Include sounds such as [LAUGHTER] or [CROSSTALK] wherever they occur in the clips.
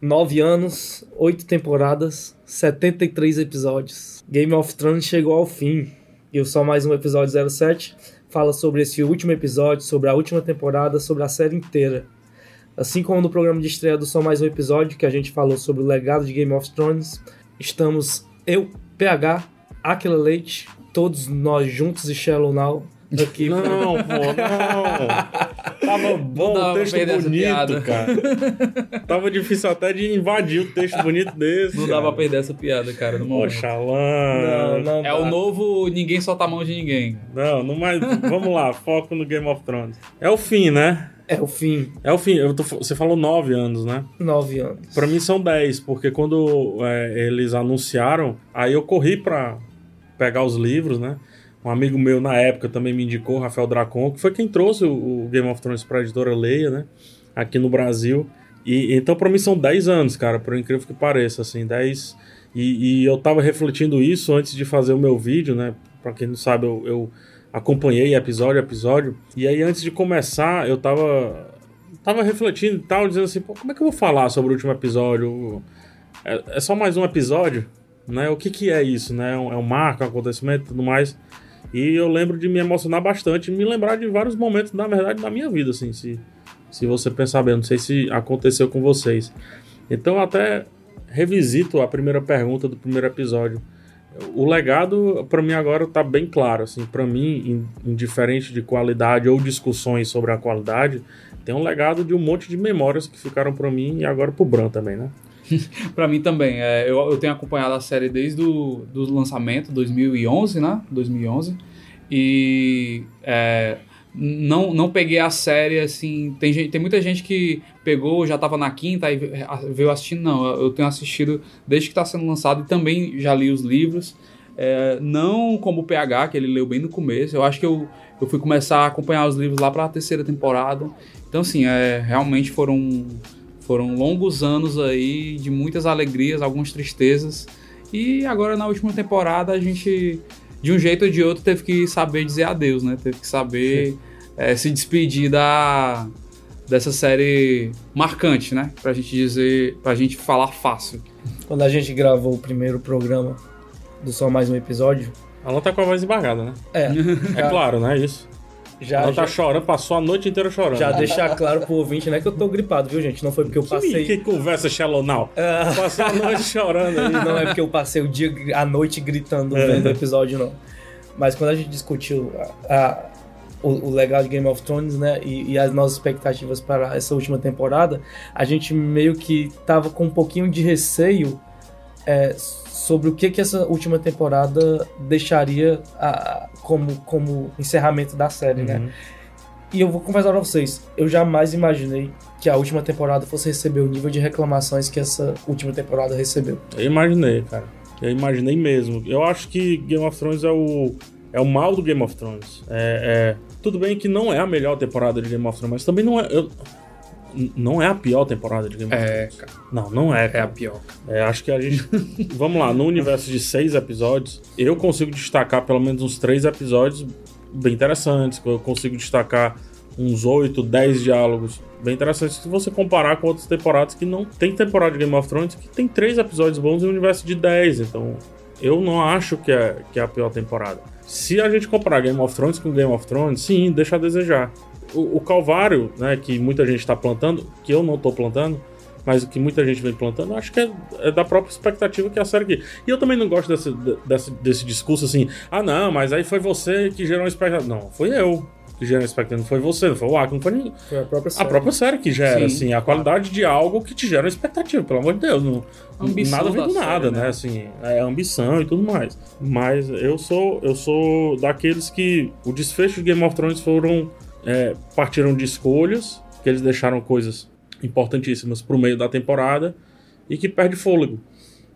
Nove anos, oito temporadas, 73 episódios. Game of Thrones chegou ao fim. E o Só Mais Um Episódio 07 fala sobre esse último episódio, sobre a última temporada, sobre a série inteira. Assim como no programa de estreia do Só Mais Um Episódio, que a gente falou sobre o legado de Game of Thrones, estamos eu, PH, Aquila Leite, todos nós juntos e Shallow Now [LAUGHS] aqui. Não, pô, não. Tava bom dava o texto bonito, cara. Tava difícil até de invadir o texto bonito desse. Não dá pra perder essa piada, cara, no. Poxa, Não, não. É dá. o novo Ninguém Solta a Mão de Ninguém. Não, não mais. Vamos lá, foco no Game of Thrones. É o fim, né? É o fim. É o fim. Eu tô- você falou nove anos, né? Nove anos. Pra mim são 10, porque quando é, eles anunciaram, aí eu corri pra pegar os livros, né? Um amigo meu na época também me indicou, Rafael Dracon, que foi quem trouxe o, Game of Thrones pra editora Leia, né? Aqui no Brasil. E então pra mim são 10 anos, cara, por incrível que pareça, assim, 10. E, e eu tava refletindo isso antes de fazer o meu vídeo, né? Pra quem não sabe, eu, eu acompanhei episódio a episódio. E aí antes de começar, eu tava tava refletindo e tal, dizendo assim, como é que eu vou falar sobre o último episódio? É, é só mais um episódio, né? O que que é isso, né? É um, é um marco, um acontecimento tudo mais. E eu lembro de me emocionar bastante, me lembrar de vários momentos, na verdade, da minha vida, assim, se, se você pensar bem. Não sei se aconteceu com vocês. Então até revisito a primeira pergunta do primeiro episódio. O legado, pra mim, agora tá bem claro. Assim, para mim, in- indiferente de qualidade ou discussões sobre a qualidade, tem um legado de um monte de memórias que ficaram pra mim e agora pro Bran também, né? [LAUGHS] Pra mim também. É, eu, eu tenho acompanhado a série desde o do lançamento, 2011, né? 2011. E é, não, não peguei a série assim. Tem, gente, tem muita gente que pegou, já tava na quinta e veio assistindo. Não, eu tenho assistido desde que tá sendo lançado e também já li os livros. É, não como o PH, que ele leu bem no começo. Eu acho que eu, eu fui começar a acompanhar os livros lá pra terceira temporada. Então, assim, é, realmente foram foram longos anos aí de muitas alegrias, algumas tristezas. E agora na última temporada a gente, de um jeito ou de outro, teve que saber dizer adeus, né? Teve que saber eh, se despedir da, dessa série marcante, né? Pra gente dizer, pra gente falar fácil. Quando a gente gravou o primeiro programa do Só Mais Um Episódio, Ela tá com a voz embargada, né? é, [LAUGHS] É claro, né? Isso. Já, Ela tá já, chorando, passou a noite inteira chorando. já deixar claro pro ouvinte, né, que eu tô gripado, viu, gente? Não foi porque eu Que, passei... que conversa shallow now. Ah, Passou a noite chorando aí. não é porque eu passei o dia, a noite gritando vendo o episódio, não. Mas quando a gente discutiu a- a- o, o legado de Game of Thrones, né, e, e as nossas expectativas para essa última temporada, a gente meio que tava com um pouquinho de receio é, sobre o que que essa última temporada deixaria a- como, como encerramento da série, né? Uhum. E eu vou confessar pra vocês, eu jamais imaginei que a última temporada fosse receber o nível de reclamações que essa última temporada recebeu. Eu imaginei, cara. Eu imaginei mesmo. Eu acho que Game of Thrones é o, é o mal do Game of Thrones. É, é- Tudo bem que não é a melhor temporada de Game of Thrones, mas também não é. eu- Não é a pior temporada de Game of É, Thrones. cara, Não, não é. é a cara. pior. É, acho que a gente. [LAUGHS] Vamos lá, no universo de seis episódios, eu consigo destacar pelo menos uns três episódios bem interessantes. Eu consigo destacar uns oito, dez diálogos bem interessantes. Se você comparar com outras temporadas que não tem temporada de Game of Thrones que tem três episódios bons em um universo de dez. Então, eu não acho que é, que é a pior temporada. Se a gente comparar Game of Thrones com Game of Thrones, sim, deixa a desejar. O, o Calvário, né, que muita gente está plantando, que eu não estou plantando, mas o que muita gente vem plantando, acho que é, é da própria expectativa que a série aqui. E eu também não gosto desse, desse, desse discurso assim, ah não, mas aí foi você que gerou uma expectativa. Não, foi eu que gerou uma expectativa, não foi você, não foi o Arco, não foi ninguém. Foi a própria A série. própria série que gera, Sim, assim, a qualidade de algo que te gera uma expectativa, pelo amor de Deus. Não, Ambição nada vem do nada, série, né? né? Assim, é ambição e tudo mais. Mas eu sou, eu sou daqueles que o desfecho de Game of Thrones foram. É, partiram de escolhas, que eles deixaram coisas importantíssimas pro meio da temporada e que perde fôlego.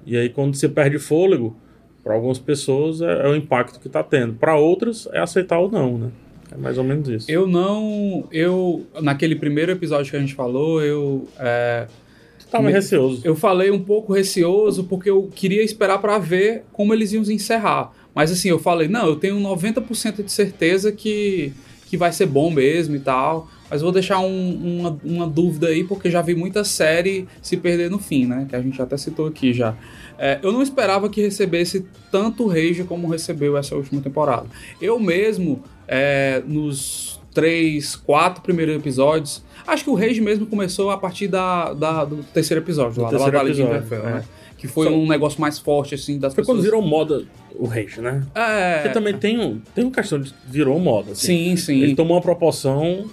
E aí, quando você perde fôlego, para algumas pessoas é, é o impacto que tá tendo. Para outras, é aceitar ou não, né? É mais ou menos isso. Eu não. Eu. Naquele primeiro episódio que a gente falou, eu. é, tava me- receoso. Eu falei um pouco receoso porque eu queria esperar pra ver como eles iam encerrar. Mas assim, eu falei, não, eu tenho 90% de certeza que, que vai ser bom mesmo e tal. Mas vou deixar um, uma, uma, dúvida aí, porque já vi muita série se perder no fim, né? Que a gente até citou aqui já. É, eu não esperava que recebesse tanto rage como recebeu essa última temporada. Eu mesmo, é, nos três, quatro primeiros episódios, acho que o rage mesmo começou a partir da, da do terceiro episódio, do lá, terceiro da Batalha episódio, de é. né? Que foi Só- um negócio mais forte, assim, das Foi pessoas. quando virou moda o Rage, né? É. Porque também tem, um, tem uma questão de virou moda. Assim. Sim, sim. Ele tomou uma proporção.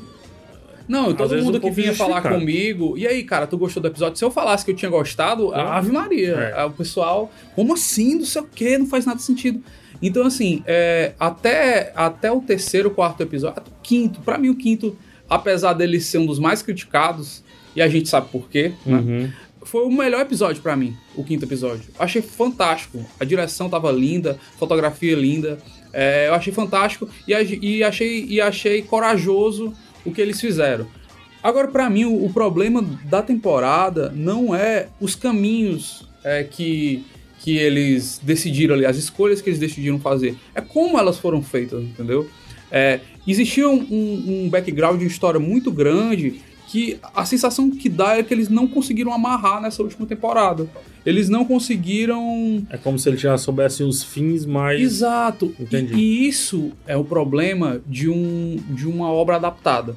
Não, todo mundo um que vinha falar comigo, e aí, cara, tu gostou do episódio? Se eu falasse que eu tinha gostado, Ah. Ave Maria. É. O pessoal, como assim? Não sei o que, não faz nada sentido. Então, assim, é, até, até o terceiro, quarto episódio, quinto, pra mim o quinto, apesar dele ser um dos mais criticados, e a gente sabe por quê, né? Uhum. Foi o melhor episódio pra mim, o quinto episódio. Achei fantástico. A direção tava linda, fotografia linda. É, eu achei fantástico e, e achei, e achei corajoso o que eles fizeram. Agora, pra mim, o, o problema da temporada não é os caminhos é, que, que eles decidiram ali, as escolhas que eles decidiram fazer. É como elas foram feitas, entendeu? É, existia um, um, um background de história muito grande que a sensação que dá é que eles não conseguiram amarrar nessa última temporada. Eles não conseguiram. É como se ele já soubesse os fins mais. Exato. E, Entendi. e isso é o problema de, um, de uma obra adaptada.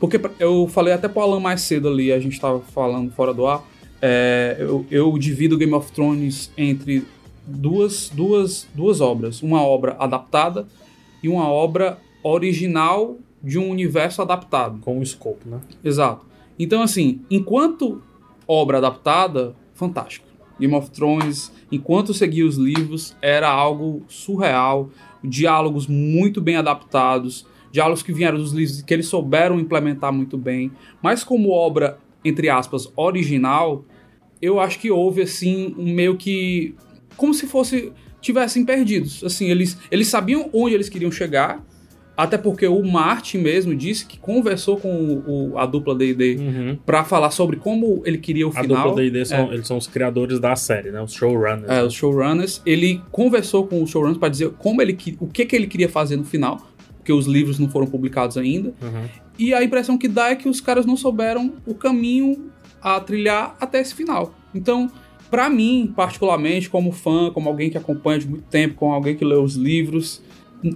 Porque eu falei até pro Alan mais cedo ali, a gente tava falando fora do ar. é, eu, eu divido Game of Thrones entre duas, duas, duas obras. Uma obra adaptada e uma obra original de um universo adaptado. Com o escopo, né? Exato. Então, assim, enquanto obra adaptada, fantástico. Game of Thrones, enquanto seguia os livros, era algo surreal. Diálogos muito bem adaptados, diálogos que vieram dos livros que eles souberam implementar muito bem. Mas como obra, entre aspas, original, eu acho que houve, assim, um meio que. Como se fosse. tivessem perdidos. Assim, eles, eles sabiam onde eles queriam chegar. Até porque o Martin mesmo disse que conversou com o- o- a dupla D&D Uhum. pra falar sobre como ele queria o A final. dupla D&D são, É. eles são os criadores da série, né? Os showrunners. É, né? os showrunners, ele conversou com os showrunners para dizer como ele o que, que ele queria fazer no final, porque os livros não foram publicados ainda. Uhum. E a impressão que dá é que os caras não souberam o caminho a trilhar até esse final. Então, pra mim, particularmente, como fã, como alguém que acompanha de muito tempo, como alguém que lê os livros,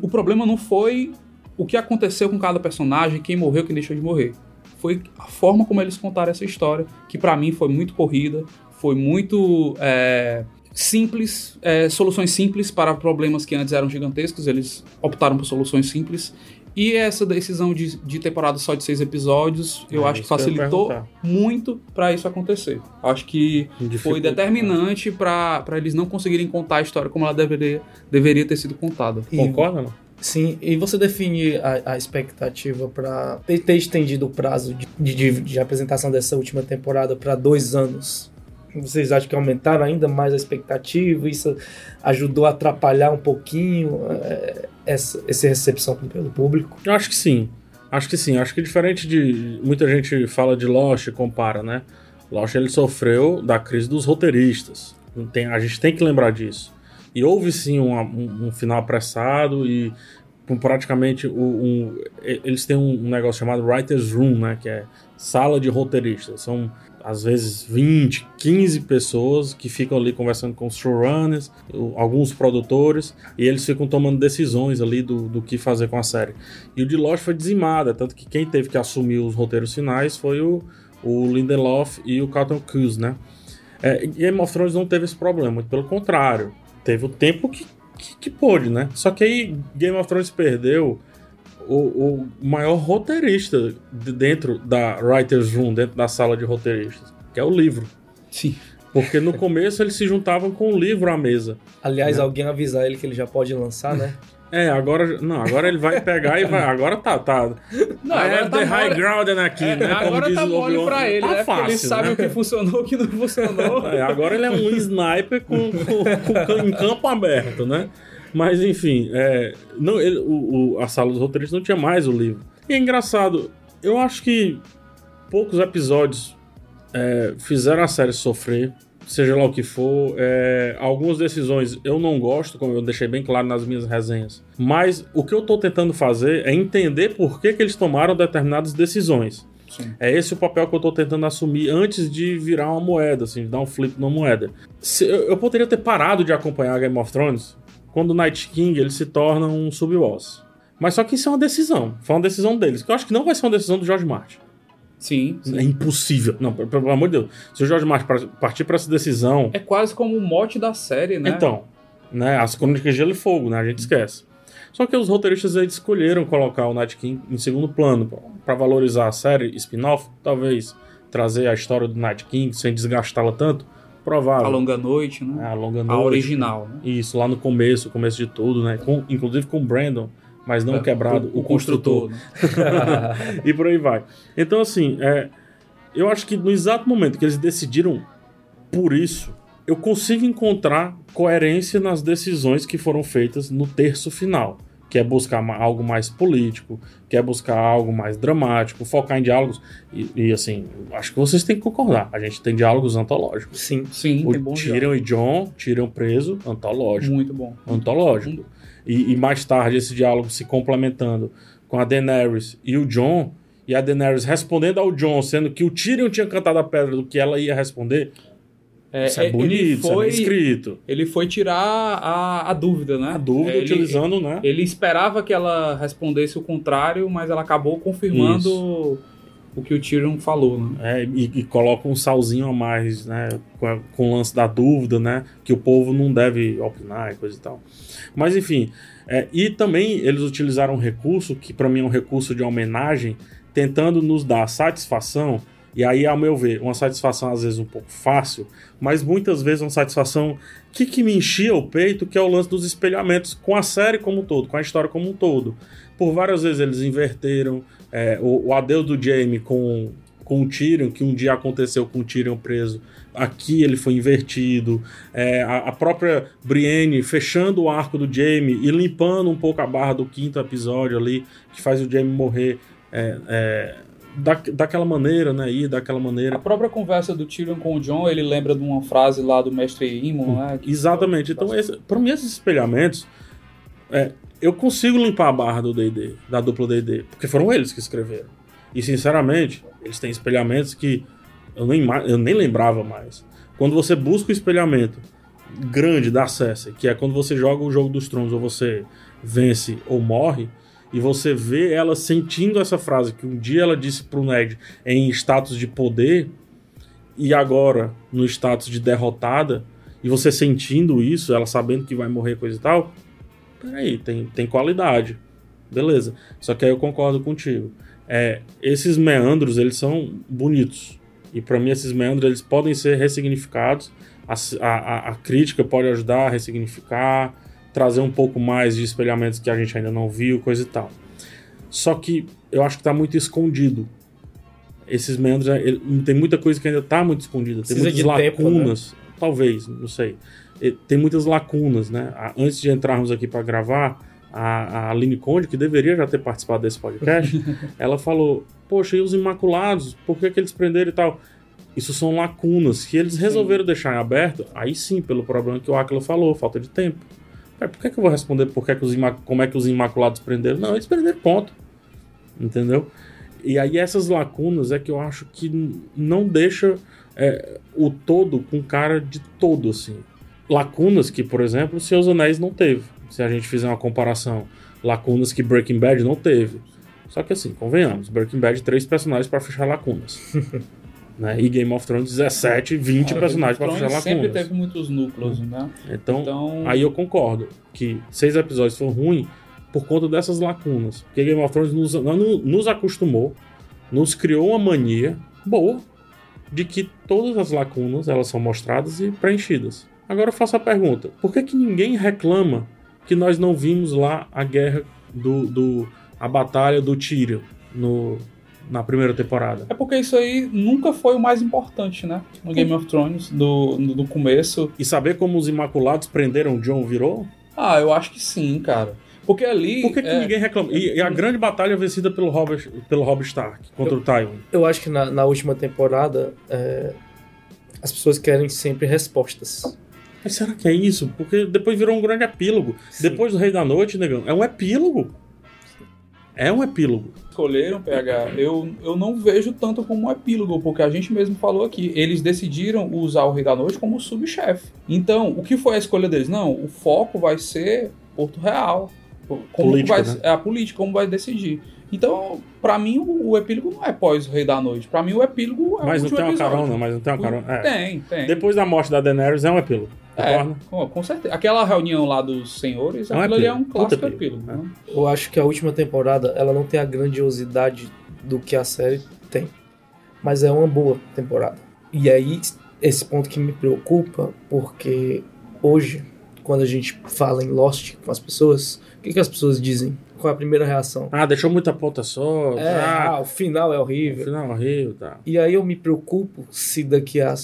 o problema não foi o que aconteceu com cada personagem, quem morreu, quem deixou de morrer. Foi a forma como eles contaram essa história, que pra mim foi muito corrida, foi muito é, simples, é, soluções simples para problemas que antes eram gigantescos, eles optaram por soluções simples. E essa decisão de, de temporada só de seis episódios, eu É, acho que facilitou muito para isso acontecer. Acho que foi Dificulta, determinante para eles não conseguirem contar a história como ela deveria, deveria ter sido contada. E- Concorda, não? Sim, e você define a, a expectativa para ter, ter estendido o prazo de, de, de apresentação dessa última temporada para dois anos? Vocês acham que aumentaram ainda mais a expectativa? Isso ajudou a atrapalhar um pouquinho é, essa, essa recepção pelo público? Eu acho que sim. Acho que sim. Acho que diferente de. Muita gente fala de Lost compara, né? Lost ele sofreu da crise dos roteiristas. Tem- a gente tem que lembrar disso. E houve sim um, um- um final apressado e com praticamente o- um, eles têm um, negócio chamado Writer's Room, né? Que é sala de roteiristas. São às vezes 20, 15 pessoas que ficam ali conversando com os showrunners, alguns produtores, e eles ficam tomando decisões ali do, do que fazer com a série. E o de Lost foi dizimada, tanto que quem teve que assumir os roteiros finais foi o, o Lindelof e o Carlton Cuse, né? É, Game of Thrones não teve esse problema, muito pelo contrário. Teve o tempo que, que, que pôde, né? Só que aí Game of Thrones perdeu o, o maior roteirista de dentro da Writer's Room, dentro da sala de roteiristas, que é o livro. Sim. Porque no começo eles se juntavam com o livro à mesa. Aliás, Né? alguém avisar ele que ele já pode lançar, né? [LAUGHS] É, agora. Não, agora ele vai pegar e vai. Agora tá. tá Não, I agora have tá the high ground aqui, É, né? Agora tá mole pra ele, tá né? Porque ele fácil, sabe né? o que funcionou e o que não funcionou. [LAUGHS] É, agora ele é um sniper com, com- com- em campo aberto, né? Mas enfim, é, não, ele- o, o- a sala dos roteiristas não tinha mais o livro. E é engraçado, eu acho que poucos episódios é, fizeram a série sofrer. Seja lá o que for. É, algumas decisões eu não gosto, como eu deixei bem claro nas minhas resenhas. Mas o que eu tô tentando fazer é entender por que, que eles tomaram determinadas decisões. Sim. É esse o papel que eu tô tentando assumir antes de virar uma moeda, assim, de dar um flip numa moeda. Se- eu, eu poderia ter parado de acompanhar Game of Thrones quando o Night King ele se torna um sub-boss. Mas só que isso é uma decisão. Foi uma decisão deles. Que eu acho que não vai ser uma decisão do George Martin. Sim, sim. É impossível. Não, pelo amor de Deus. Se o George Martin partir pra essa decisão. É quase como o mote da série, né? Então, né? As crônicas de Gelo e Fogo, né? A gente esquece. Só que os roteiristas eles escolheram colocar o Night King em segundo plano pra valorizar a série spin-off, talvez trazer a história do Night King sem desgastá-la tanto. Provável. A Longa Noite, né? É, a longa A noite. original, né? Isso, lá no começo, começo de tudo, né? Com- inclusive com o Brandon, mas não É, quebrado, o, construtor. né? [LAUGHS] e por aí vai. Então, assim, é, eu acho que no exato momento que eles decidiram por isso, eu consigo encontrar coerência nas decisões que foram feitas no terço final. Que é buscar algo mais político, que é buscar algo mais dramático, focar em diálogos. E, e, assim, acho que vocês têm que concordar. A gente tem diálogos antológicos. Sim. Sim, O Tyrion e John, Tyrion preso, antológico Muito bom. antológico. E, e mais tarde esse diálogo se complementando com a Daenerys e o Jon, e a Daenerys respondendo ao Jon, sendo que o Tyrion tinha cantado a pedra do que ela ia responder. É, isso é é, bonito, ele isso é foi, bem escrito. ele foi tirar a, a dúvida, né? A dúvida Ele- utilizando, né? Ele esperava que ela respondesse o contrário, mas ela acabou confirmando o que o Tyrion falou, né? É, e, e coloca um salzinho a mais, né? Com, a- com o lance da dúvida, né? Que o povo não deve opinar e coisa e tal. Mas enfim. é, e também eles utilizaram um recurso, que para mim é um recurso de homenagem, tentando nos dar satisfação. E aí, ao meu ver, uma satisfação às vezes um pouco fácil, mas muitas vezes uma satisfação que, que me enchia o peito, que é o lance dos espelhamentos com a série como um todo, com a história como um todo. Por várias vezes eles inverteram é, o, o adeus do Jaime com, com o Tyrion, que um dia aconteceu com o Tyrion preso. Aqui ele foi invertido. É, a, a própria Brienne fechando o arco do Jaime e limpando um pouco a barra do quinto episódio ali, que faz o Jaime morrer é, é, da, daquela maneira, né? Ir daquela A maneira. própria conversa do Tyrion com o John, ele lembra de uma frase lá do mestre Imon, né? Exatamente. Então, esse, para mim, esses espelhamentos, é, eu consigo limpar a barra do D&D, da dupla D&D, porque foram eles que escreveram. E, sinceramente, eles têm espelhamentos que eu nem, eu nem lembrava mais. Quando você busca o espelhamento grande da Cersei, que é quando você joga o jogo dos tronos, ou você vence ou morre, e você vê ela sentindo essa frase que um dia ela disse pro Ned em status de poder, e agora no status de derrotada, e você sentindo isso, ela sabendo que vai morrer, coisa e tal, peraí, tem, tem qualidade. Beleza. Só que aí eu concordo contigo. É, esses meandros, eles são bonitos. E para mim, esses meandros, eles podem ser ressignificados. A, a, a crítica pode ajudar a ressignificar, trazer um pouco mais de espelhamentos que a gente ainda não viu, coisa e tal. Só que eu acho que tá muito escondido. Esses meandros, ele- tem muita coisa que ainda tá muito escondida. Tem Precisa muitas de tempo, lacunas. Talvez, não sei. Tem muitas lacunas, né? Antes de entrarmos aqui para gravar, a, a Aline Conde, que deveria já ter participado desse podcast, [LAUGHS] ela falou: Poxa, e os Imaculados? Por que, que eles prenderam e tal? Isso são lacunas que eles resolveram deixar em aberto, aí sim, pelo problema que o Aquila falou, falta de tempo. Cara, por que, que eu vou responder por que que os como é que os Imaculados prenderam? Não, eles prenderam, ponto. Entendeu? E aí essas lacunas é que eu acho que não deixa é, o todo com cara de todo, assim. Lacunas que, por exemplo, Seus Anéis não teve. Se a gente fizer uma comparação. Lacunas que Breaking Bad não teve. Só que assim, convenhamos, Breaking Bad, três personagens para fechar lacunas. [LAUGHS] né? E Game of Thrones, 17, 20 Ah, personagens para fechar Thrones sempre lacunas. teve muitos núcleos, né? Então, Então, Aí eu concordo que seis episódios foram ruins por conta dessas lacunas. Porque Game of Thrones nos, nos- nos acostumou, nos criou uma mania boa de que todas as lacunas elas são mostradas e preenchidas. Agora eu faço a pergunta: por que, que ninguém reclama que nós não vimos lá a guerra do. do a batalha do Tyrion no, na primeira temporada? É porque isso aí nunca foi o mais importante, né? No Game of Thrones, do, no- do começo. E saber como os Imaculados prenderam John virou? Ah, eu acho que sim, cara. Porque ali. Por que, que é, ninguém reclama? E, e a grande batalha é vencida pelo Robert, pelo Robb Stark contra o Tywin. Eu acho que na, na última temporada é, As pessoas querem sempre respostas. Mas será que é isso? Porque depois virou um grande epílogo. Sim. Depois do Rei da Noite, negão, é um epílogo. É um epílogo. escolheram, PH, eu, eu não vejo tanto como um epílogo, porque a gente mesmo falou aqui, eles decidiram usar o Rei da Noite como subchefe. Então, o que foi a escolha deles? Não, o foco vai ser Porto Real. Como Política, vai, né? É a política, como vai decidir. Então, pra mim, o, o epílogo não é pós o Rei da Noite. Pra mim, o epílogo é mas o não tem uma episódio. carona, mas não tem uma carona. É. Tem, tem. Depois da morte da Daenerys é um epílogo. É, com, com certeza. Aquela reunião lá dos senhores, É um aquilo ali é um epílogo. Puta clássico epílogo, epílogo. né? Eu acho que a última temporada ela não tem a grandiosidade do que a série tem, mas é uma boa temporada. E aí esse ponto que me preocupa, porque hoje quando a gente fala em Lost com as pessoas, o que, que as pessoas dizem? Qual é a primeira reação? Ah, deixou muita ponta só. É, ah, ah, o final é horrível. final horrível, tá. E aí eu me preocupo se daqui a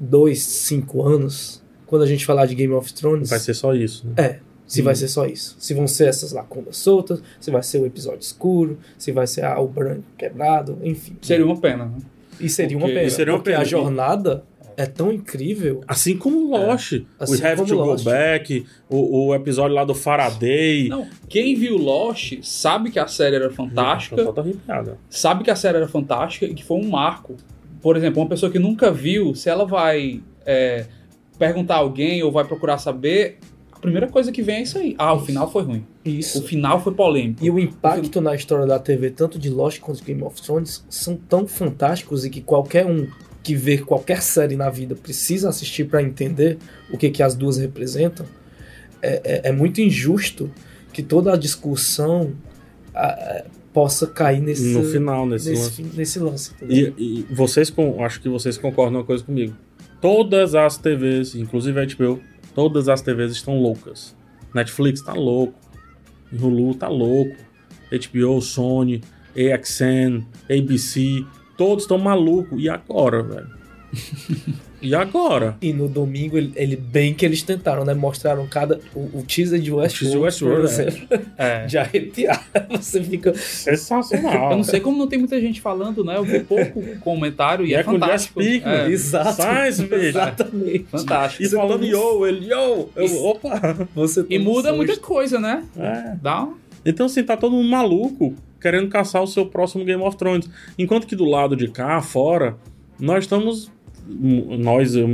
dois, cinco anos, quando a gente falar de Game of Thrones, Vai ser só isso, né? É, se Hum. vai ser só isso. Se vão ser essas lacunas soltas, se vai ser o episódio escuro, se vai ser ah, o branco quebrado, enfim. Seria uma pena, né? E seria uma Porque- pena. e seria uma porque pena. a jornada é tão incrível. Assim como Lost. assim We Have to Lost. Go Back, o, o episódio lá do Faraday. Não, quem viu Lost sabe que a série era fantástica, Só tá arrepiada. sabe que a série era fantástica e que foi um marco. Por exemplo, uma pessoa que nunca viu, se ela vai é, perguntar a alguém ou vai procurar saber, a primeira coisa que vem é isso aí. Ah, o final foi ruim. O Isso. final foi polêmico. E o impacto na história da TV, tanto de Lost quanto de Game of Thrones, são tão fantásticos e que qualquer um que vê qualquer série na vida precisa assistir para entender o que, que as duas representam. É, é- é muito injusto que toda a discussão ah, possa cair nesse, No final, nesse, nesse, lance. nesse lance. E, e vocês, com, acho que vocês concordam uma coisa comigo. Todas as TVs, inclusive a HBO, todas as TVs estão loucas. Netflix tá louco. Hulu tá louco. HBO, Sony, AXN, ABC, todos estão malucos. E agora, velho? e agora? E no domingo, ele, ele- bem que eles tentaram, né? Mostraram cada. O, o teaser de Westworld, teaser de Westworld, por é. exemplo, [LAUGHS] É. de arrepiar. [LAUGHS] Você fica. Sensacional. Eu não sei como não tem muita gente falando, né? Eu vi pouco [LAUGHS] comentário e, E é, é com o fantástico. Jess Pinkman. É, Exato. Bicho. Exatamente. fantástico. E falando yo, ele yo. Eu, Isso. opa. Você E muda susto. muita coisa, né? É. Dá um... Então, assim, tá todo mundo maluco querendo caçar o seu próximo Game of Thrones. Enquanto que do lado de cá, fora, nós estamos. Nós, eu,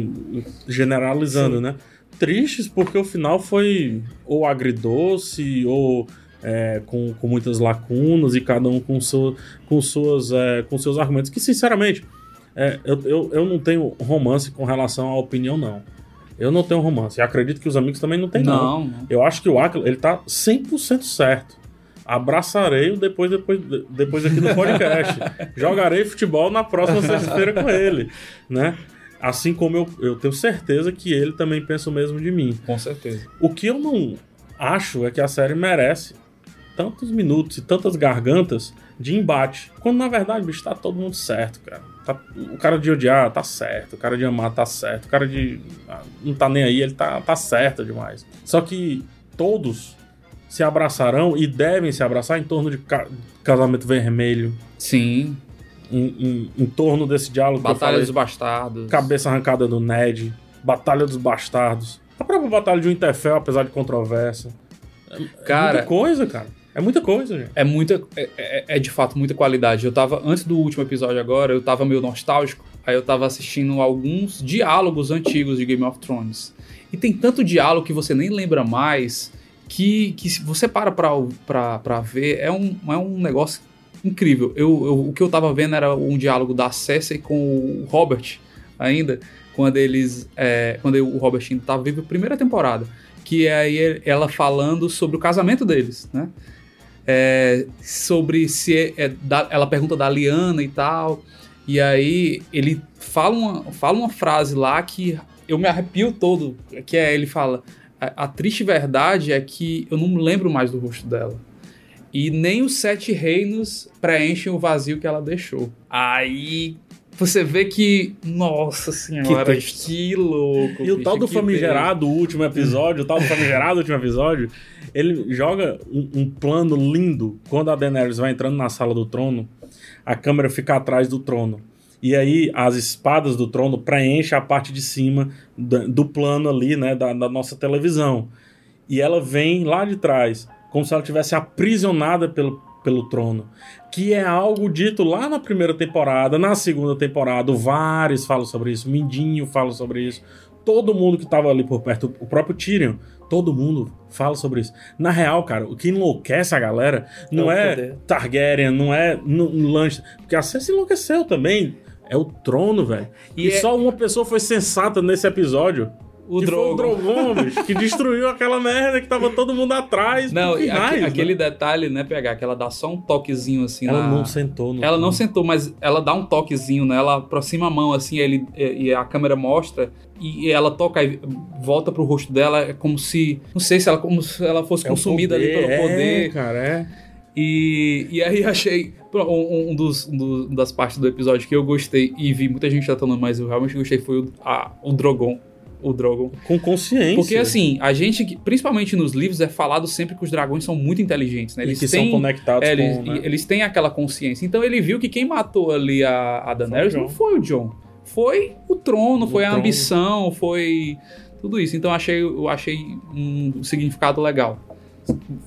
generalizando, Sim. né? Tristes porque o final foi ou agridoce ou. é, com, com muitas lacunas e cada um com, seu, com, suas, é, com seus argumentos. Que, sinceramente, é, eu, eu, eu não tenho romance com relação à opinião, não. Eu não tenho romance. E acredito que os amigos também não têm, não. Não. Eu acho que o Aquila, ele tá 100% certo. Abraçarei-o depois, depois, depois aqui no podcast. [LAUGHS] Jogarei futebol na próxima sexta-feira com ele, né? Assim como eu, eu tenho certeza que ele também pensa o mesmo de mim. Com certeza. O que eu não acho é que a série merece tantos minutos e tantas gargantas de embate. Quando na verdade, bicho, tá todo mundo certo, cara. Tá- o cara de odiar tá certo, o cara de amar tá certo, o cara de. ah, não tá nem aí, ele tá, tá certo demais. Só que todos se abraçarão e devem se abraçar em torno de ca- casamento vermelho, Sim. em, em- em torno desse diálogo que eu Batalha falei. dos Bastardos. Cabeça arrancada do Ned, Batalha dos Bastardos, a própria Batalha de Winterfell, apesar de controvérsia. É Cara, muita coisa, cara. É muita coisa, gente. é muita. É, é- é de fato muita qualidade. Eu tava. Antes do último episódio agora, eu tava meio nostálgico. Aí eu tava assistindo alguns diálogos antigos de Game of Thrones. E tem tanto diálogo que você nem lembra mais. Que, que se você para pra ver, é um, é um negócio incrível. Eu, eu- o que eu tava vendo era um diálogo da Cersei com o Robert, ainda, quando eles. é, quando o Robert ainda tava vivo, primeira temporada. Que é aí ela falando sobre o casamento deles, né? É, sobre se é, é da- ela pergunta da Liana e tal. E aí ele fala uma, fala uma frase lá que eu me arrepio todo, que é ele fala: a, a triste verdade é que eu não me lembro mais do rosto dela. E nem os sete reinos preenchem o vazio que ela deixou. Aí você vê que, nossa senhora, que, texto. louco. E o bicho, tal do que famigerado último episódio, o tal do famigerado último episódio, ele joga um, um plano lindo quando a Daenerys vai entrando na sala do trono, a câmera fica atrás do trono. E aí as espadas do trono preenchem a parte de cima do, plano ali, né, da, da, nossa televisão. E ela vem lá de trás, como se ela tivesse aprisionada pelo, pelo trono. Que é algo dito lá na primeira temporada, na segunda temporada, o Vares fala sobre isso, Mindinho fala sobre isso, todo mundo que estava ali por perto, o próprio Tyrion, todo mundo fala sobre isso. Na real, cara, o que enlouquece a galera não é, é Targaryen, não é Lannister, porque a Cersei enlouqueceu também. É o trono, velho. E, e é... só uma pessoa foi sensata nesse episódio. O que Drogon. Foi o Drogon, bicho, que destruiu aquela merda que tava todo mundo atrás. Não, finais, aquele né? detalhe, né, pegar que ela dá só um toquezinho assim Ela na... não sentou no Ela não sentou, mas ela dá um toquezinho, né? Ela aproxima a mão assim, ele, e a câmera mostra e ela toca e volta pro rosto dela, é como se, não sei se ela como se ela fosse é consumida poder, ali pelo poder. É, cara, é. E, e aí achei um, um, dos, um das partes do episódio que eu gostei e vi muita gente tratando, mas eu realmente gostei foi o, a, o Drogon o Drogon. Com consciência. Porque assim, a gente, principalmente nos livros, é falado sempre que os dragões são muito inteligentes, né? Eles e que têm, são conectados é, com, eles, né? eles têm aquela consciência. Então ele viu que quem matou ali a, a Daenerys foi não foi o John. Foi o trono, o foi trono. a ambição, foi tudo isso. Então achei, eu achei um significado legal.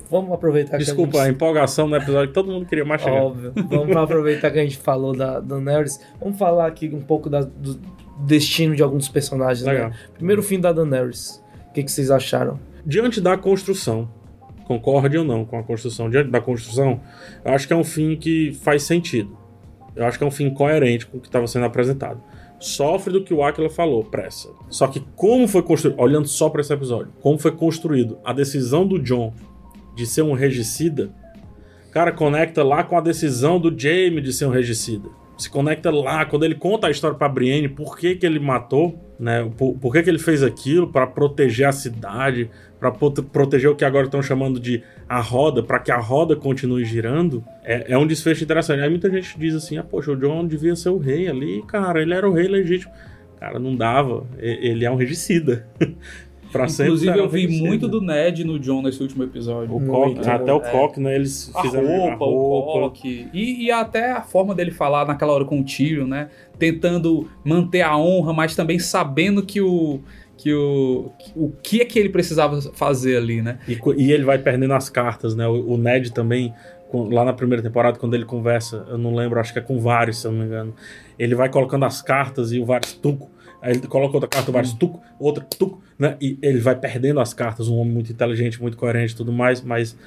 Vamos aproveitar Desculpa, que a, gente... a empolgação no episódio que todo mundo queria mais chegar. Óbvio. Vamos aproveitar que a gente falou da Daenerys. Vamos falar aqui um pouco da, do, destino de alguns personagens. Né? Legal. Né? Primeiro o fim da Daenerys. O que, que vocês acharam? Diante da construção, concorde ou não com a construção, diante da construção, eu acho que é um fim que faz sentido. Eu acho que é um fim coerente com o que estava sendo apresentado. Sofre do que o Aquila falou, pressa. Só que como foi construído, olhando só para esse episódio, como foi construído a decisão do John de ser um regicida, cara, conecta lá com a decisão do Jaime de ser um regicida se conecta lá, quando ele conta a história para Brienne, por que, que ele matou, né? Por, por que, que ele fez aquilo para proteger a cidade, para proteger o que agora estão chamando de a roda, para que a roda continue girando, é, é, um desfecho interessante. Aí muita gente diz assim: ah, poxa, o John devia ser o rei ali, cara, ele era o rei legítimo. Cara, não dava, ele é um regicida. [LAUGHS] Pra Inclusive, eu vi muito do Ned no John nesse último episódio. O Coque, até o é. Né? Eles fizeram a roupa, a roupa. o Coque. E, e, até a forma dele falar naquela hora com o Tyrion, né? Tentando manter a honra, mas também sabendo que o que o, o que é que ele precisava fazer ali, né? E, e ele vai perdendo as cartas, né? O, o, Ned também, lá na primeira temporada, quando ele conversa, eu não lembro, acho que é com o Varys, se eu não me engano. Ele vai colocando as cartas e o Varys tuco Aí ele coloca outra carta, vários tuco, outra tuco, né? E ele vai perdendo as cartas, um homem muito inteligente, muito coerente e tudo mais, mas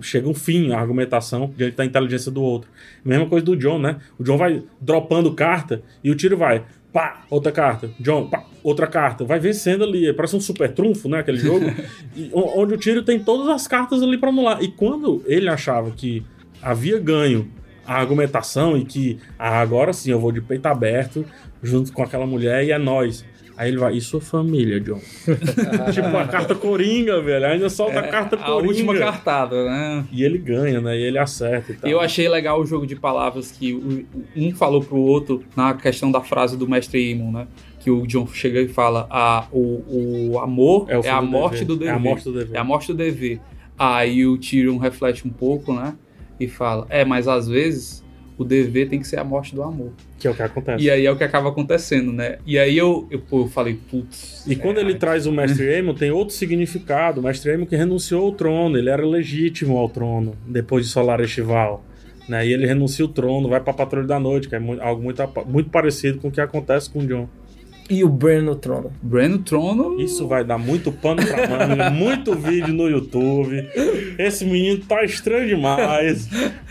chega um fim a argumentação diante da inteligência do outro. Mesma coisa do John, né? O John vai dropando carta e o tiro vai, pá, outra carta, John, pá, outra carta, vai vencendo ali, parece um super trunfo, né, aquele jogo, [LAUGHS] e, onde o tiro tem todas as cartas ali para anular. E quando ele achava que havia ganho a argumentação e que ah, agora sim eu vou de peito aberto, junto com aquela mulher e é nós. Aí ele vai, e sua família, John? [LAUGHS] tipo a carta coringa, velho. Ainda solta é, a carta coringa. A última cartada, né? E ele ganha, né? E ele acerta e tal. Eu achei legal o jogo de palavras que um falou pro outro na questão da frase do mestre Imon, né? Que o John chega e fala: ah, o, o amor é, o é a morte do dever. É a morte do dever. É a morte do dever. Aí o Tyrion reflete um pouco, né? E fala: é, mas às vezes o dever tem que ser a morte do amor. Que é o que acontece. E aí é o que acaba acontecendo, né? E aí eu, eu, pô, eu falei, putz. E quando ele traz o Mestre Aemon, tem outro significado. O Mestre Aemon que renunciou ao trono, ele era legítimo ao trono, depois de Solar Estival. Né? E ele renuncia o trono, vai pra Patrulha da Noite, que é algo muito, muito parecido com o que acontece com o John. E o Bran no trono. Bran no trono. Isso vai dar muito pano pra manga, [LAUGHS] muito vídeo no YouTube. Esse menino tá estranho demais.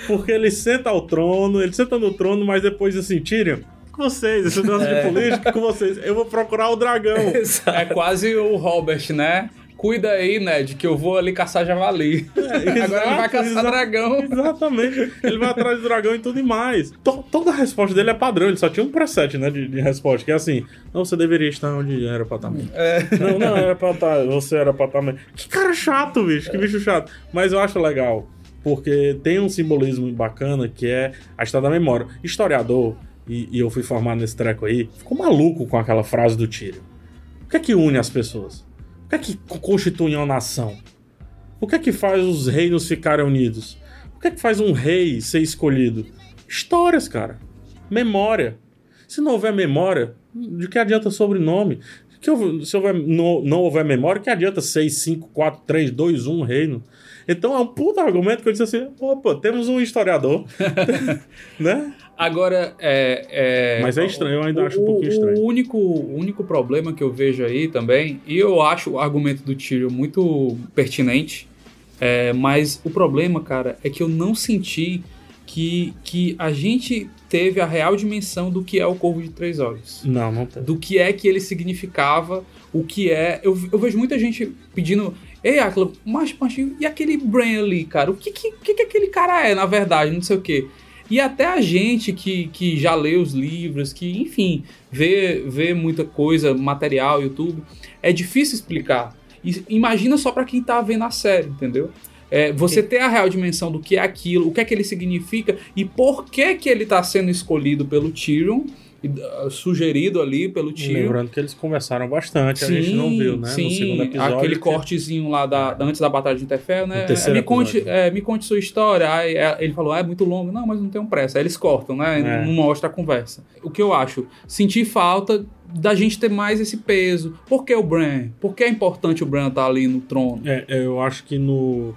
Porque ele senta ao trono, ele senta no trono, mas depois assim, Tyrion, com vocês, esse negócio é. de política, com vocês. Eu vou procurar o dragão. [LAUGHS] é quase o Robert, né? Cuida aí, Ned, que eu vou ali caçar javali. É, exato, [LAUGHS] Agora ele vai caçar dragão. Exatamente. Ele vai atrás do dragão e tudo mais. To toda a resposta dele é padrão, ele só tinha um preset, né, de, de, resposta, que é assim, não, você deveria estar onde era pra estar. É. [LAUGHS] Não, não, era pra estar, você era pra estar. Que cara chato, bicho, que bicho chato. Mas eu acho legal, porque tem um simbolismo bacana que é a história da memória. Historiador, e, e eu fui formado nesse treco aí, ficou maluco com aquela frase do Tyrion. O que é que une as pessoas? O que é que constitui uma nação? O que é que faz os reinos ficarem unidos? O que é que faz um rei ser escolhido? Histórias, cara. Memória. Se não houver memória, de que adianta sobrenome? Que se houver, não, não houver memória, que adianta 6, 5, 4, 3, 2, 1 reino? Então é um puta argumento que eu disse assim: opa, temos um historiador. [LAUGHS] né? Agora, é, é- Mas é estranho, eu ainda acho um pouquinho o- estranho. O único, o único problema que eu vejo aí também, e eu acho o argumento do Tyrion muito pertinente, é, mas o problema, cara, é que eu não senti que, que a gente teve a real dimensão do que é o Corvo de Três Olhos. Não, não tem. Do que é que ele significava, o que é. Eu, eu vejo muita gente pedindo. Ei, Akla, mas, mas e aquele Bran ali, cara? O que, que, que, que aquele cara é, na verdade? Não sei o quê. E até a gente que, que já lê os livros, que, enfim, vê, vê muita coisa, material, YouTube, é difícil explicar. E imagina só pra quem tá vendo a série, entendeu? É, você ter a real dimensão do que é aquilo, o que é que ele significa e por que que ele tá sendo escolhido pelo Tyrion, uh, sugerido ali pelo Tyrion. Lembrando que eles conversaram bastante, a gente não viu, né? Sim, no segundo episódio. aquele que- cortezinho lá da, da- antes da Batalha de Interfell, né? Me, conte, é, me conte sua história. Aí é, ele falou, ah, é muito longo. Não, mas não tem pressa. Aí eles cortam, né? É. Não mostra a conversa. O que eu acho? Senti falta da gente ter mais esse peso. Por que o Bran? Por que é importante o Bran estar ali no trono? É, eu acho que no.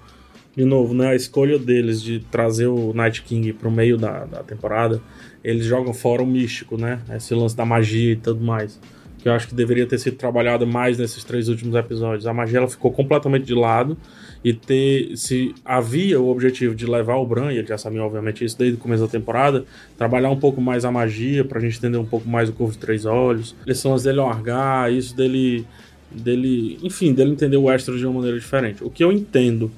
De novo, né? A escolha deles de trazer o Night King pro meio da, da temporada, eles jogam fora o místico, né? Esse lance da magia e tudo mais. Que eu acho que deveria ter sido trabalhada mais nesses três últimos episódios. A magia ela ficou completamente de lado. E ter. Se havia o objetivo de levar o Bran, e ele já sabia, obviamente, isso desde o começo da temporada, trabalhar um pouco mais a magia, pra gente entender um pouco mais o Corvo de Três Olhos. Esse lance dele largar, isso dele. dele. Enfim, dele entender o Westeros de uma maneira diferente. O que eu entendo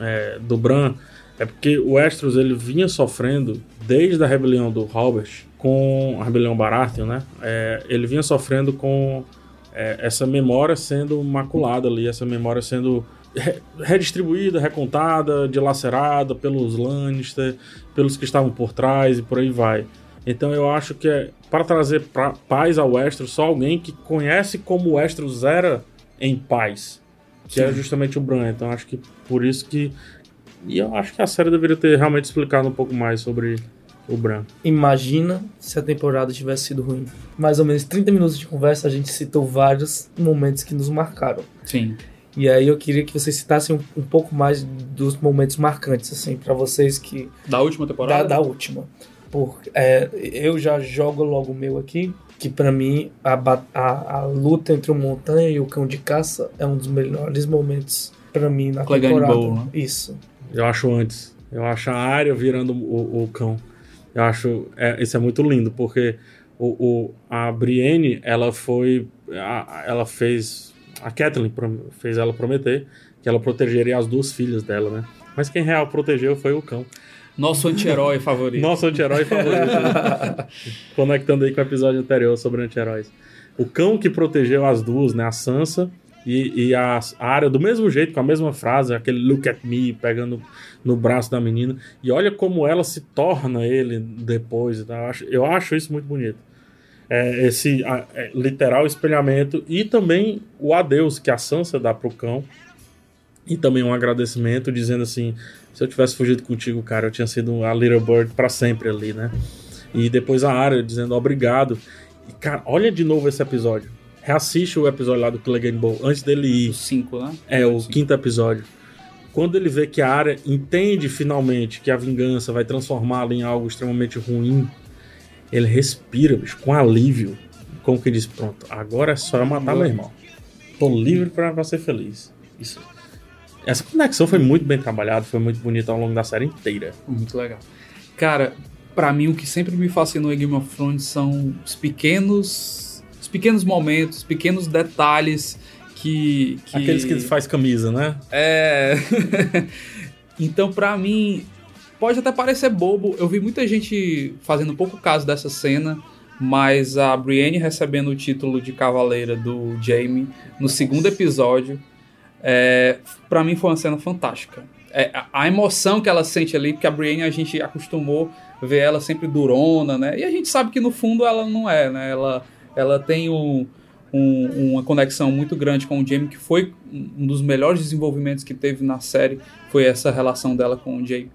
é, do Bran é porque o Westeros ele vinha sofrendo desde a rebelião do Robert com a rebelião Baratheon, né? É, ele vinha sofrendo com é, essa memória sendo maculada ali, essa memória sendo re- redistribuída, recontada, dilacerada pelos Lannister, pelos que estavam por trás e por aí vai. Então eu acho que é para trazer pra, paz ao Westeros só alguém que conhece como o Westeros era em paz, que é justamente o Bran. Então acho que por isso que e eu acho que a série deveria ter realmente explicado um pouco mais sobre o Bran. Imagina se a temporada tivesse sido ruim. Mais ou menos 30 minutos de conversa, a gente citou vários momentos que nos marcaram. Sim. E aí eu queria que vocês citassem um, um pouco mais dos momentos marcantes, assim, pra vocês que. Da última Da, temporada? da última. Por, é, eu já jogo logo o meu aqui, que pra mim a, a, a luta entre o Montanha e o Cão de Caça é um dos melhores momentos pra mim na Clegane temporada. Bowl, né? Isso. Eu acho antes. Eu acho a área virando o, o cão. Eu acho. É, isso é muito lindo, porque o, o- a Brienne, ela foi. a- ela fez. A Kathleen fez ela prometer que ela protegeria as duas filhas dela, né? Mas quem real protegeu foi o cão. Nosso anti-herói favorito. Nosso anti-herói favorito. né? [LAUGHS] Conectando aí com o episódio anterior sobre anti-heróis. O cão que protegeu as duas, né? A Sansa e, e a área do mesmo jeito, com a mesma frase, aquele look at me, pegando no braço da menina. E olha como ela se torna ele depois. Tá? Eu, acho, eu acho isso muito bonito. É, esse a- é, literal espelhamento e também o adeus que a Sansa dá pro cão. E também um agradecimento dizendo assim: se eu tivesse fugido contigo, cara, eu tinha sido a Little Bird pra sempre ali, né? E depois a área dizendo obrigado. E, cara, olha de novo esse episódio. Reassiste o episódio lá do Clegane Bowl antes dele ir. Os cinco, né? É, o Sim. quinto episódio. Quando ele vê que a área entende finalmente que a vingança vai transformá-la em algo extremamente ruim, ele respira, bicho, com alívio. Como que diz, pronto, agora é só eu matar meu irmão. Tô livre pra, pra ser feliz. Isso. Essa conexão foi muito bem trabalhada, foi muito bonita ao longo da série inteira. Muito legal. Cara, pra mim o que sempre me fascinou em Game of Thrones são os pequenos, os pequenos momentos, pequenos detalhes que, que... Aqueles que faz camisa, né? É. [LAUGHS] então, pra mim, pode até parecer bobo. Eu vi muita gente fazendo pouco caso dessa cena, mas a Brienne recebendo o título de cavaleira do Jaime no segundo episódio, é, para mim foi uma cena fantástica. É, a- a emoção que ela sente ali, porque a Brienne a gente acostumou ver ela sempre durona, né? E a gente sabe que no fundo ela não é, né? Ela, ela tem um, um- uma conexão muito grande com o Jaime, que foi um dos melhores desenvolvimentos que teve na série, foi essa relação dela com o Jaime.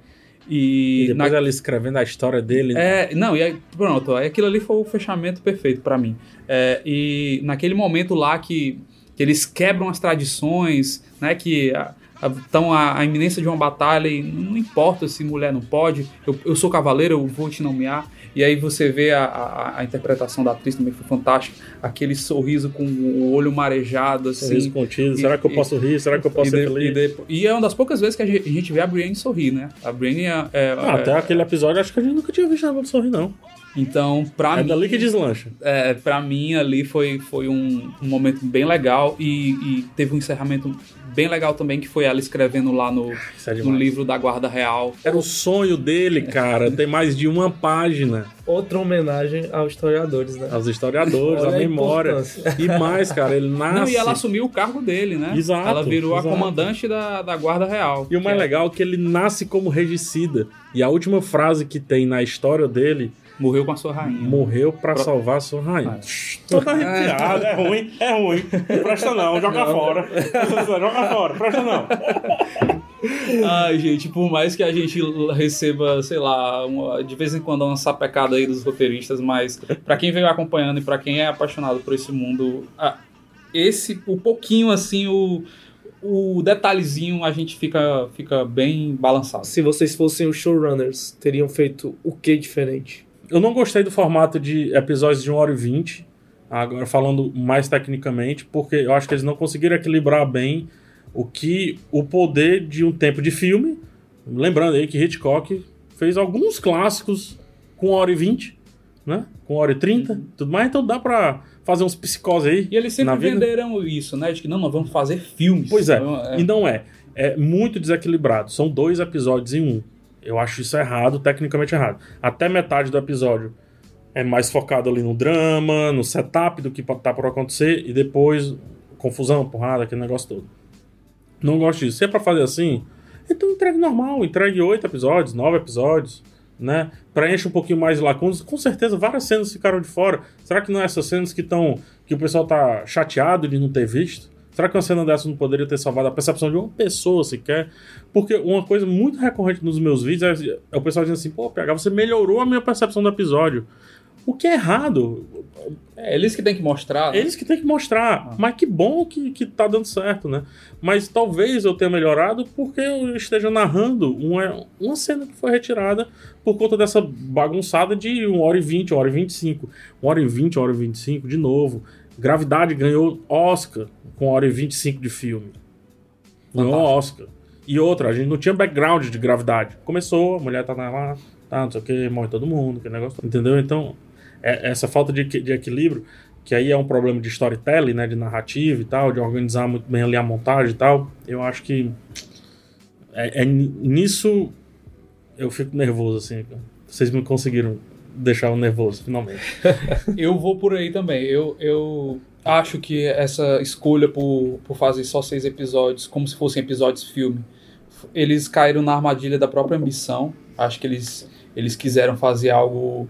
E, E, depois na- ela escrevendo a história dele. É, não, e aí, pronto, aquilo ali foi o fechamento perfeito pra mim. É, e naquele momento lá que eles quebram as tradições, né, que estão a, a iminência de uma batalha e não importa se mulher não pode, eu, eu sou cavaleiro, eu vou te nomear. E aí você vê a, a, a interpretação da atriz também foi fantástica, aquele sorriso com o olho marejado, assim. Sorriso contido. Será que eu e- posso rir? Será que eu posso e, ser de- feliz? e de- e é uma das poucas vezes que a gente, a gente vê a Brienne sorrir, né? A Brienne é, é- Ah, até é- aquele episódio, acho que a gente nunca tinha visto ela sorrir, não. então, pra é mim, dali que deslancha. é, pra mim ali foi, foi um, um momento bem legal e, e teve um encerramento bem legal também, que foi ela escrevendo lá no, Isso é no livro da Guarda Real. Era o sonho dele, cara, ter mais de uma página Outra homenagem aos historiadores, né? aos historiadores, à a memória. E mais, cara, ele nasce. Não, e ela assumiu o cargo dele, né? Exato, ela virou exato. a comandante da, da Guarda Real. E o mais é- legal é que ele nasce como regicida. E a última frase que tem na história dele, Morreu com a sua rainha. morreu pra Pro- salvar a sua rainha. Ah. Toda arrepiada, é ruim, é ruim. Não presta não, joga fora. [LAUGHS] joga fora, presta não. Ai, gente, por mais que a gente receba, sei lá, uma- de vez em quando uma sapecada aí dos roteiristas, mas pra quem veio acompanhando e pra quem é apaixonado por esse mundo, ah, esse, o pouquinho assim, o, o detalhezinho, a gente fica, fica bem balançado. Se vocês fossem os showrunners, teriam feito o que diferente? Eu não gostei do formato de episódios de 1 hora e 20, agora falando mais tecnicamente, porque eu acho que eles não conseguiram equilibrar bem o que o poder de um tempo de filme. Lembrando aí que Hitchcock fez alguns clássicos com 1 hora e 20, né? Com 1 hora e 30, tudo mais, então dá pra fazer uns psicose aí. E eles sempre venderam isso, né? De que não, nós vamos fazer filmes. Pois é, Então, e não é. É muito desequilibrado. São dois episódios em um. Eu acho isso errado, tecnicamente errado. Até metade do episódio é mais focado ali no drama, no setup do que tá por acontecer, e depois confusão, porrada, aquele negócio todo. Não gosto disso. Se é pra fazer assim, então entregue normal, entregue oito episódios, nove episódios, né? Preenche um pouquinho mais de lacunas. Com certeza várias cenas ficaram de fora. Será que não é essas cenas que estão. que o pessoal tá chateado de não ter visto? Será que uma cena dessa não poderia ter salvado a percepção de uma pessoa sequer? Porque uma coisa muito recorrente nos meus vídeos é, é o pessoal dizendo assim: pô, PH, você melhorou a minha percepção do episódio. O que é errado. É eles que têm que mostrar. né? Eles que têm que mostrar. Ah. Mas que bom que, que tá dando certo, né? Mas talvez eu tenha melhorado porque eu esteja narrando uma, uma cena que foi retirada por conta dessa bagunçada de 1 hora e 20, 1 hora e 25. 1 hora e 20, 1 hora e 25, de novo. Gravidade ganhou Oscar com 1 hora e 25 de filme. Ganhou Fantástico. Oscar. E outra, a gente não tinha background de gravidade. Começou, a mulher tá lá, tá, não sei o que, morre todo mundo, que negócio. Entendeu? Então, é- essa falta de, de equilíbrio, que aí é um problema de storytelling, né, de narrativa e tal, de organizar muito bem ali a montagem e tal, eu acho que é, é ni- nisso eu fico nervoso, assim. Vocês me conseguiram deixar eu nervoso, finalmente. [LAUGHS] Eu vou por aí também. Eu, eu acho que essa escolha por, por fazer só seis episódios, como se fossem episódios filme, eles caíram na armadilha da própria ambição. Acho que eles, eles quiseram fazer algo.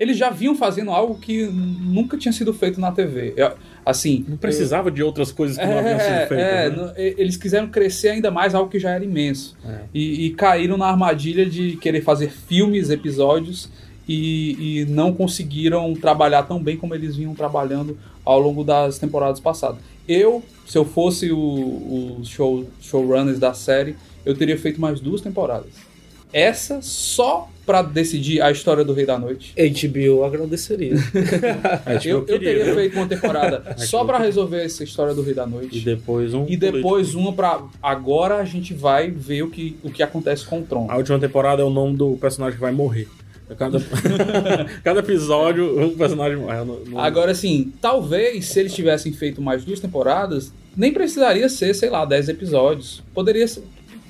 Eles já vinham fazendo algo que nunca tinha sido feito na TV. Eu- assim, Não precisava de outras coisas que não haviam sido é, feitas. é, né? eles quiseram crescer ainda mais algo que já era imenso. É. E, e caíram na armadilha de querer fazer filmes, episódios, e, e não conseguiram trabalhar tão bem como eles vinham trabalhando ao longo das temporadas passadas. Eu, se eu fosse o, o show, showrunners da série, eu teria feito mais duas temporadas. Essa só pra decidir a história do Rei da Noite. HBO agradeceria. [LAUGHS] É, Eu, eu teria viu? feito uma temporada Acho [LAUGHS] só queria. resolver essa história do Rei da Noite. E depois um. E depois uma pra. Agora a gente vai ver o que, o que acontece com o Tron. A última temporada é o nome do personagem que vai morrer. Cada, [LAUGHS] cada episódio, um personagem morre. Eu não- não- Agora, assim, talvez se eles tivessem feito mais duas temporadas, nem precisaria ser, sei lá, 10 episódios. Poderia ser.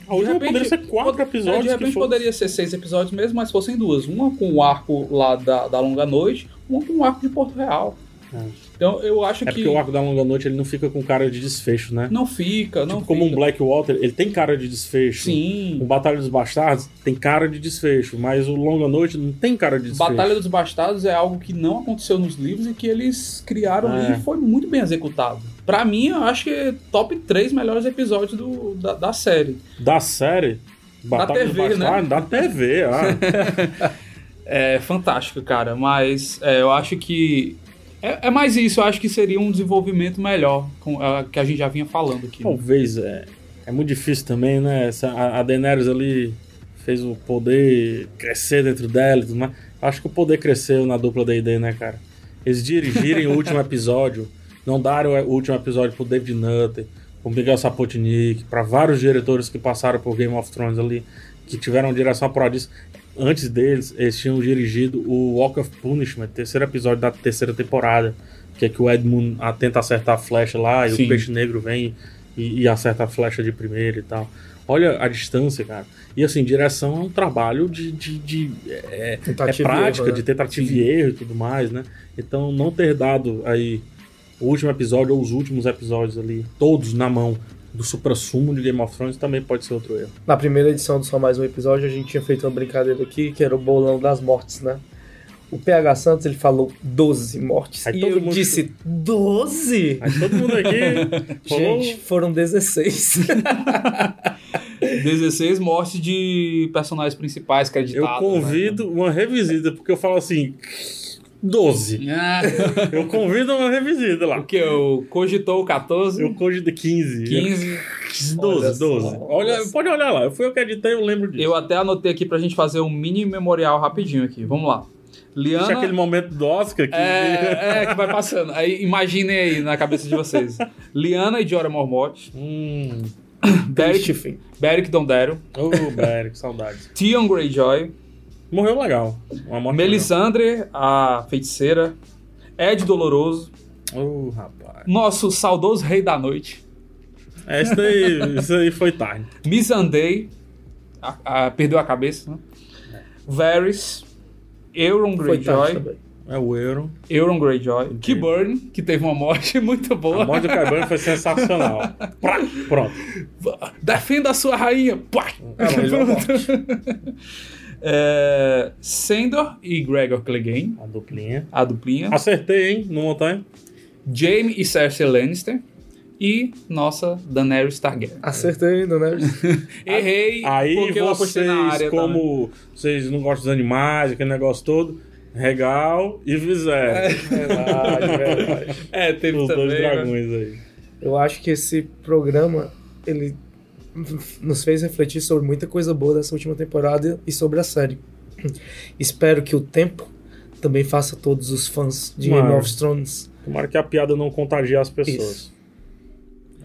a última de repente- poderia ser quatro pod- episódios. é, De repente poderia ser seis episódios mesmo, mas fossem duas. Uma com o arco lá da, da Longa Noite, uma com o arco de Porto Real. É. Então eu acho É que porque o arco da longa noite ele não fica com cara de desfecho, né? não fica, não tipo, como um fica. Blackwater, ele tem cara de desfecho. Sim. O Batalha dos Bastardos tem cara de desfecho, mas o Longa Noite não tem cara de desfecho. Batalha dos Bastardos é algo que não aconteceu nos livros e que eles criaram É. e foi muito bem executado. Pra mim, eu acho que é top 3 melhores episódios do, da, da série. Da série, Batalha Da do TV, né? Bastardo, Da TV, ah. [LAUGHS] É fantástico, cara. Mas é, eu acho que. É, é mais isso, eu acho que seria um desenvolvimento melhor com, é, que a gente já vinha falando aqui. né? Talvez, é, é muito difícil também, né? Essa, a, a Daenerys ali fez o poder crescer dentro dela e tudo mais. Acho que o poder cresceu na dupla D&D, né, cara? Eles dirigirem o último [LAUGHS] episódio, não daram o último episódio pro David Nutter, pro Miguel Sapotnik, para vários diretores que passaram por Game of Thrones ali, que tiveram direção apurada Antes deles, eles tinham dirigido o Walk of Punishment, terceiro episódio da terceira temporada, que é que o Edmund tenta acertar a flecha lá e Sim. o Peixe Negro vem e, e acerta a flecha de primeira e tal. Olha a distância, cara. E assim, direção é um trabalho de. de, de- é, é prática, erro, né? de tentativa Sim. e erro e tudo mais, né? Então não ter dado aí o último episódio ou os últimos episódios ali, todos na mão do supra-sumo de Game of Thrones, também pode ser outro erro. Na primeira edição do Só Mais Um Episódio, a gente tinha feito uma brincadeira aqui, que era o bolão das mortes, né? O PH Santos, ele falou 12 mortes. Aí e eu mundo- disse, 12? Aí todo mundo aqui [LAUGHS] falou. Gente, foram 16. 16 [LAUGHS] mortes de personagens principais Eu creditados. convido uma revisita, porque eu falo assim. 12. Né? Ah, [LAUGHS] Eu convido uma revisita o lá. que? O Cogitou 14? Eu convido 15. 15. 12, Olha 12. só. Olha, pode olhar lá. Eu fui eu que editei, eu lembro disso. Eu até anotei aqui pra gente fazer um mini memorial rapidinho aqui. Vamos lá. Liana. Tinha aquele momento do Oscar que. É, é, que vai passando. Aí imaginem aí na cabeça de vocês. Liana e Jorah Mormont, Hum. Beric. Beric Dondarrion, Ô, Beric, saudades. Theon Greyjoy, Morreu legal. Uma morte Melisandre, a feiticeira, Ed Doloroso, legal. Rapaz. nosso saudoso Rei da Noite, É, isso aí, isso aí foi tarde. [LAUGHS] Missandei, a- a- perdeu a cabeça, né? Varys, Euron Greyjoy. É o Euron. Euron Greyjoy, Qyburn, que teve uma morte [LAUGHS] muito A boa. morte do Carbone foi sensacional. [LAUGHS] Prá, Pronto. Defenda a sua rainha! Pá! É a morte. É, Sandor e Gregor Clegane, A duplinha. a duplinha. Acertei, hein, no montanha. Jaime e Cersei Lannister. E nossa Daenerys Targaryen. Acertei né? [LAUGHS] Errei Aí porque eu apostei na vocês, área também. como vocês não gostam dos animais, aquele negócio todo, regal e fizeram. verdade, [LAUGHS] verdade. É, teve Os também. dois né? dragões aí. Eu acho que esse programa, ele nos fez refletir sobre muita coisa boa dessa última temporada e sobre a série. Espero que o tempo também faça todos os fãs de Game of Thrones. Tomara que a piada não contagie as pessoas. Isso.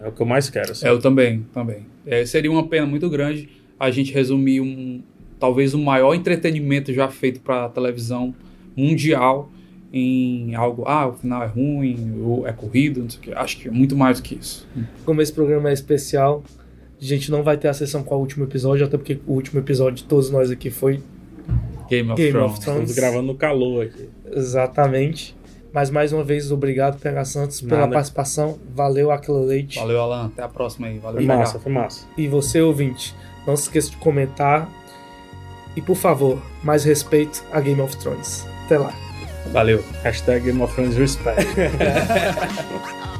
É o que eu mais quero. assim. É, eu também, também. É, seria uma pena muito grande a gente resumir um talvez o maior entretenimento já feito para televisão mundial em algo, ah, o final é ruim, ou é corrido, não sei o que. Acho que é muito mais do que isso. Como esse programa é especial, a gente não vai ter a sessão com o último episódio, até porque o último episódio de todos nós aqui foi Game of Game Thrones. of Thrones. Estamos gravando no calor aqui. exatamente. Mas mais uma vez, obrigado, PH Santos, pela Nada. participação. Valeu, Aquila Leite. Valeu, Alan. Até a próxima aí. Valeu, Foi PH. massa, foi massa. E você, ouvinte, não se esqueça de comentar. E por favor, mais respeito a Game of Thrones. Até lá. Valeu. Hashtag Game of Thrones Respect. [LAUGHS]